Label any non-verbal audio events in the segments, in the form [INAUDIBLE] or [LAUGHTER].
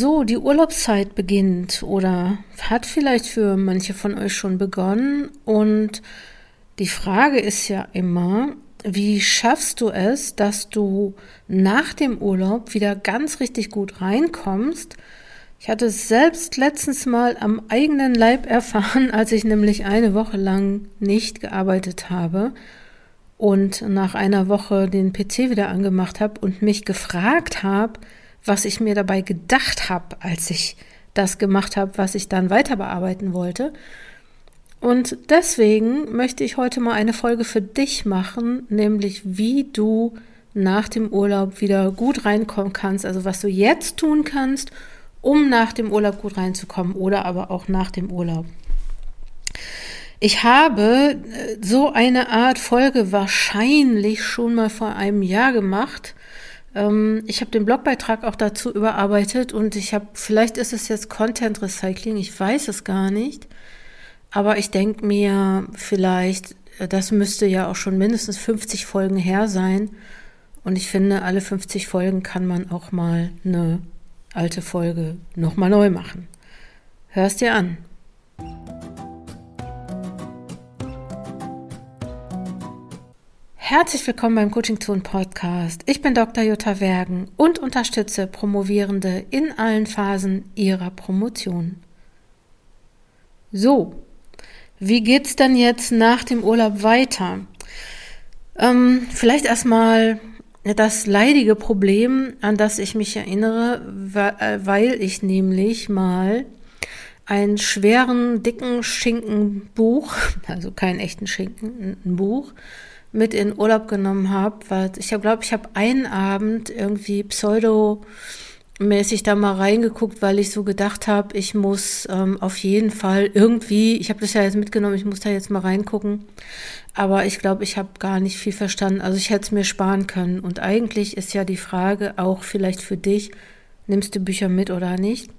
So, die Urlaubszeit beginnt oder hat vielleicht für manche von euch schon begonnen. Und die Frage ist ja immer, wie schaffst du es, dass du nach dem Urlaub wieder ganz richtig gut reinkommst? Ich hatte es selbst letztens mal am eigenen Leib erfahren, [LAUGHS] als ich nämlich eine Woche lang nicht gearbeitet habe und nach einer Woche den PC wieder angemacht habe und mich gefragt habe, was ich mir dabei gedacht habe, als ich das gemacht habe, was ich dann weiter bearbeiten wollte. Und deswegen möchte ich heute mal eine Folge für dich machen, nämlich wie du nach dem Urlaub wieder gut reinkommen kannst, also was du jetzt tun kannst, um nach dem Urlaub gut reinzukommen oder aber auch nach dem Urlaub. Ich habe äh, so eine Art Folge wahrscheinlich schon mal vor einem Jahr gemacht. Ähm, ich habe den Blogbeitrag auch dazu überarbeitet und ich habe, vielleicht ist es jetzt Content Recycling, ich weiß es gar nicht. Aber ich denke mir, vielleicht, äh, das müsste ja auch schon mindestens 50 Folgen her sein. Und ich finde, alle 50 Folgen kann man auch mal eine alte Folge nochmal neu machen. Hörst dir an. Herzlich willkommen beim Coaching Zone Podcast. Ich bin Dr. Jutta Wergen und unterstütze Promovierende in allen Phasen ihrer Promotion. So, wie geht's denn jetzt nach dem Urlaub weiter? Ähm, vielleicht erstmal das leidige Problem, an das ich mich erinnere, äh, weil ich nämlich mal einen schweren, dicken Schinkenbuch, [LAUGHS] also keinen echten Schinken, ein Buch, mit in Urlaub genommen habe. Weil ich glaube, ich habe einen Abend irgendwie pseudo mäßig da mal reingeguckt, weil ich so gedacht habe, ich muss ähm, auf jeden Fall irgendwie, ich habe das ja jetzt mitgenommen, ich muss da jetzt mal reingucken, aber ich glaube, ich habe gar nicht viel verstanden. Also ich hätte es mir sparen können. Und eigentlich ist ja die Frage auch vielleicht für dich, nimmst du Bücher mit oder nicht?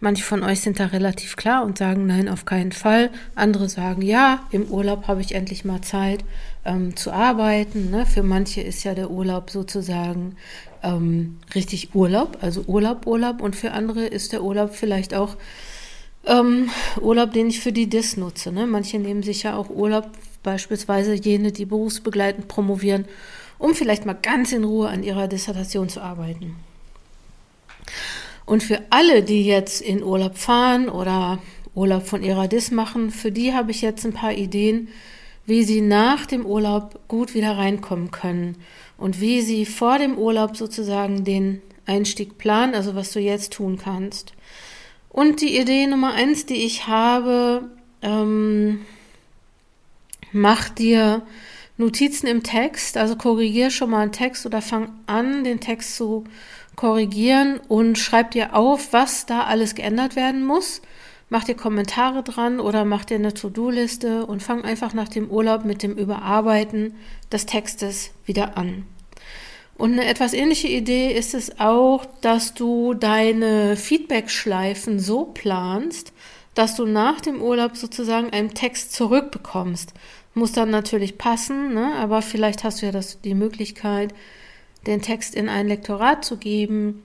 Manche von euch sind da relativ klar und sagen nein, auf keinen Fall. Andere sagen ja, im Urlaub habe ich endlich mal Zeit ähm, zu arbeiten. Ne? Für manche ist ja der Urlaub sozusagen ähm, richtig Urlaub, also Urlaub, Urlaub. Und für andere ist der Urlaub vielleicht auch ähm, Urlaub, den ich für die DIS nutze. Ne? Manche nehmen sich ja auch Urlaub, beispielsweise jene, die berufsbegleitend promovieren, um vielleicht mal ganz in Ruhe an ihrer Dissertation zu arbeiten. Und für alle, die jetzt in Urlaub fahren oder Urlaub von ihrer DIS machen, für die habe ich jetzt ein paar Ideen, wie sie nach dem Urlaub gut wieder reinkommen können und wie sie vor dem Urlaub sozusagen den Einstieg planen, also was du jetzt tun kannst. Und die Idee Nummer eins, die ich habe, ähm, mach dir Notizen im Text, also korrigier schon mal einen Text oder fang an, den Text zu korrigieren und schreib dir auf, was da alles geändert werden muss. Mach dir Kommentare dran oder mach dir eine To-Do-Liste und fang einfach nach dem Urlaub mit dem Überarbeiten des Textes wieder an. Und eine etwas ähnliche Idee ist es auch, dass du deine Feedback-Schleifen so planst, dass du nach dem Urlaub sozusagen einen Text zurückbekommst. Muss dann natürlich passen, ne? aber vielleicht hast du ja das, die Möglichkeit, den Text in ein Lektorat zu geben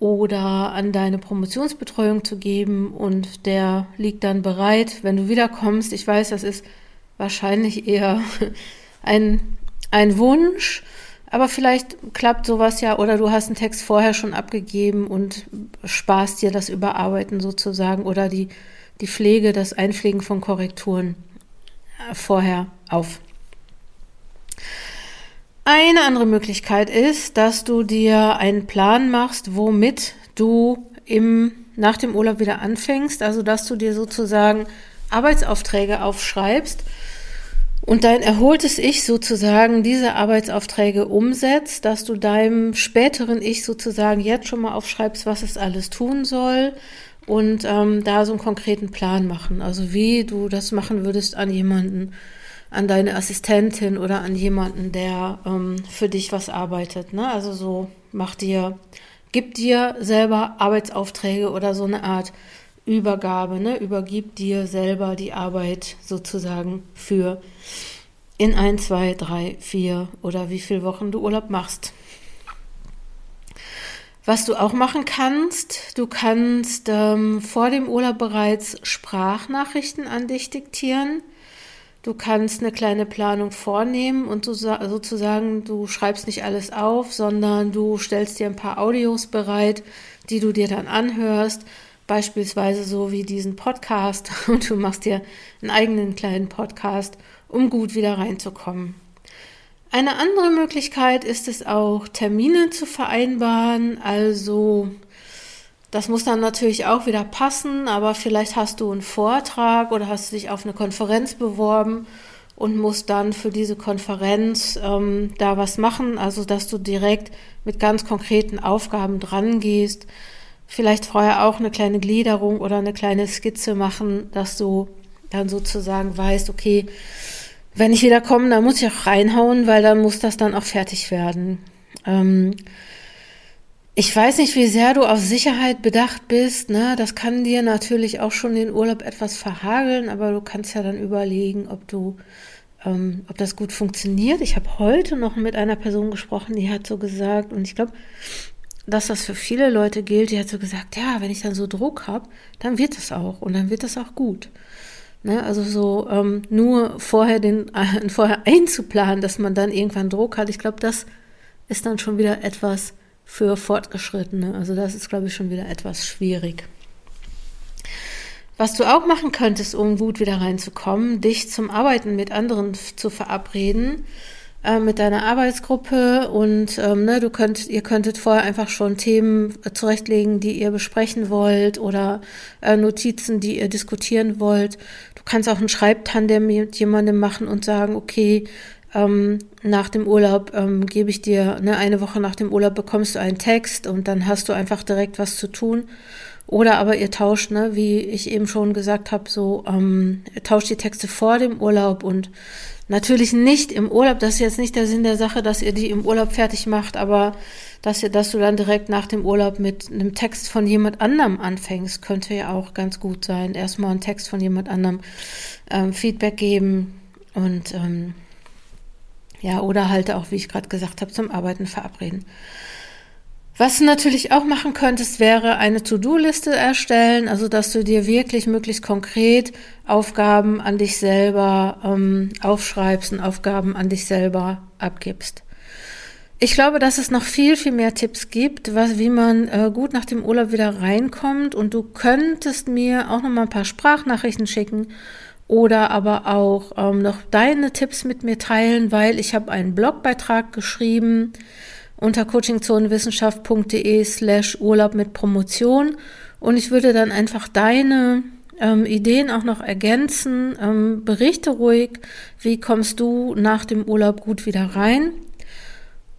oder an deine Promotionsbetreuung zu geben und der liegt dann bereit, wenn du wiederkommst. Ich weiß, das ist wahrscheinlich eher [LAUGHS] ein, ein Wunsch, aber vielleicht klappt sowas ja oder du hast einen Text vorher schon abgegeben und sparst dir das Überarbeiten sozusagen oder die, die Pflege, das Einpflegen von Korrekturen vorher auf. Eine andere Möglichkeit ist, dass du dir einen Plan machst, womit du im, nach dem Urlaub wieder anfängst. Also, dass du dir sozusagen Arbeitsaufträge aufschreibst und dein erholtes Ich sozusagen diese Arbeitsaufträge umsetzt, dass du deinem späteren Ich sozusagen jetzt schon mal aufschreibst, was es alles tun soll und ähm, da so einen konkreten Plan machen. Also wie du das machen würdest an jemanden, an deine Assistentin oder an jemanden, der ähm, für dich was arbeitet. Ne? Also so mach dir, gib dir selber Arbeitsaufträge oder so eine Art Übergabe, ne? Übergib dir selber die Arbeit sozusagen für in ein, zwei, drei, vier oder wie viele Wochen du Urlaub machst. Was du auch machen kannst, du kannst ähm, vor dem Urlaub bereits Sprachnachrichten an dich diktieren. Du kannst eine kleine Planung vornehmen und so, sozusagen, du schreibst nicht alles auf, sondern du stellst dir ein paar Audios bereit, die du dir dann anhörst, beispielsweise so wie diesen Podcast [LAUGHS] und du machst dir einen eigenen kleinen Podcast, um gut wieder reinzukommen. Eine andere Möglichkeit ist es auch, Termine zu vereinbaren. Also das muss dann natürlich auch wieder passen, aber vielleicht hast du einen Vortrag oder hast dich auf eine Konferenz beworben und musst dann für diese Konferenz ähm, da was machen, also dass du direkt mit ganz konkreten Aufgaben dran gehst. Vielleicht vorher auch eine kleine Gliederung oder eine kleine Skizze machen, dass du dann sozusagen weißt, okay, wenn ich wieder komme, dann muss ich auch reinhauen, weil dann muss das dann auch fertig werden. Ähm, ich weiß nicht, wie sehr du auf Sicherheit bedacht bist. Ne? Das kann dir natürlich auch schon den Urlaub etwas verhageln, aber du kannst ja dann überlegen, ob du, ähm, ob das gut funktioniert. Ich habe heute noch mit einer Person gesprochen, die hat so gesagt, und ich glaube, dass das für viele Leute gilt, die hat so gesagt, ja, wenn ich dann so Druck habe, dann wird es auch und dann wird es auch gut. Ne? Also so ähm, nur vorher den äh, [LAUGHS] vorher einzuplanen, dass man dann irgendwann Druck hat. Ich glaube, das ist dann schon wieder etwas für Fortgeschrittene. Also das ist, glaube ich, schon wieder etwas schwierig. Was du auch machen könntest, um gut wieder reinzukommen, dich zum Arbeiten mit anderen zu verabreden äh, mit deiner Arbeitsgruppe und ähm, ne, du könnt, ihr könntet vorher einfach schon Themen zurechtlegen, die ihr besprechen wollt oder äh, Notizen, die ihr diskutieren wollt. Du kannst auch ein Schreibtandem mit jemandem machen und sagen, okay, ähm, nach dem Urlaub ähm, gebe ich dir, ne, eine Woche nach dem Urlaub bekommst du einen Text und dann hast du einfach direkt was zu tun. Oder aber ihr tauscht, ne, wie ich eben schon gesagt habe, so ähm, tauscht die Texte vor dem Urlaub und Natürlich nicht im Urlaub, das ist jetzt nicht der Sinn der Sache, dass ihr die im Urlaub fertig macht, aber dass, ihr, dass du dann direkt nach dem Urlaub mit einem Text von jemand anderem anfängst, könnte ja auch ganz gut sein. Erstmal einen Text von jemand anderem ähm, Feedback geben und ähm, ja, oder halt auch, wie ich gerade gesagt habe, zum Arbeiten verabreden. Was du natürlich auch machen könntest, wäre eine To-Do-Liste erstellen, also dass du dir wirklich möglichst konkret Aufgaben an dich selber ähm, aufschreibst und Aufgaben an dich selber abgibst. Ich glaube, dass es noch viel, viel mehr Tipps gibt, was, wie man äh, gut nach dem Urlaub wieder reinkommt. Und du könntest mir auch noch mal ein paar Sprachnachrichten schicken oder aber auch ähm, noch deine Tipps mit mir teilen, weil ich habe einen Blogbeitrag geschrieben unter coachingzonenwissenschaft.de slash Urlaub mit Promotion. Und ich würde dann einfach deine ähm, Ideen auch noch ergänzen. Ähm, berichte ruhig, wie kommst du nach dem Urlaub gut wieder rein.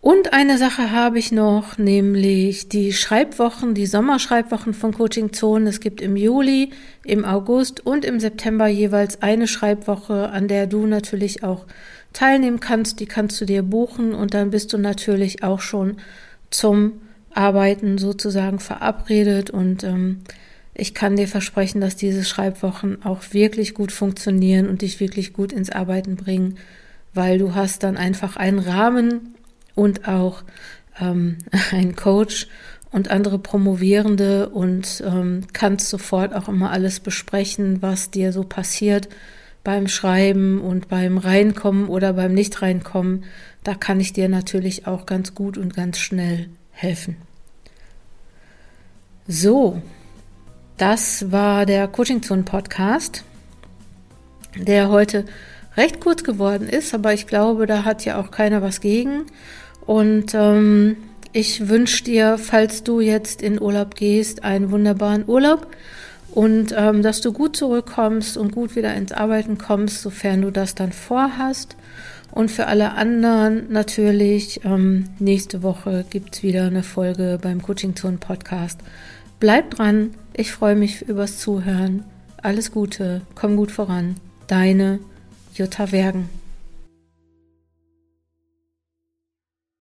Und eine Sache habe ich noch, nämlich die Schreibwochen, die Sommerschreibwochen von Coaching Zone. Es gibt im Juli, im August und im September jeweils eine Schreibwoche, an der du natürlich auch teilnehmen kannst. Die kannst du dir buchen und dann bist du natürlich auch schon zum Arbeiten sozusagen verabredet und ähm, ich kann dir versprechen, dass diese Schreibwochen auch wirklich gut funktionieren und dich wirklich gut ins Arbeiten bringen, weil du hast dann einfach einen Rahmen und auch ähm, [LAUGHS] einen Coach und andere Promovierende und ähm, kannst sofort auch immer alles besprechen, was dir so passiert beim Schreiben und beim Reinkommen oder beim Nicht-Reinkommen, da kann ich dir natürlich auch ganz gut und ganz schnell helfen. So, das war der Coaching Zone Podcast, der heute recht kurz geworden ist, aber ich glaube, da hat ja auch keiner was gegen. Und ähm, ich wünsche dir, falls du jetzt in Urlaub gehst, einen wunderbaren Urlaub und ähm, dass du gut zurückkommst und gut wieder ins Arbeiten kommst, sofern du das dann vorhast. Und für alle anderen natürlich, ähm, nächste Woche gibt es wieder eine Folge beim Coaching Zone Podcast. Bleib dran, ich freue mich übers Zuhören. Alles Gute, komm gut voran. Deine Jutta Wergen.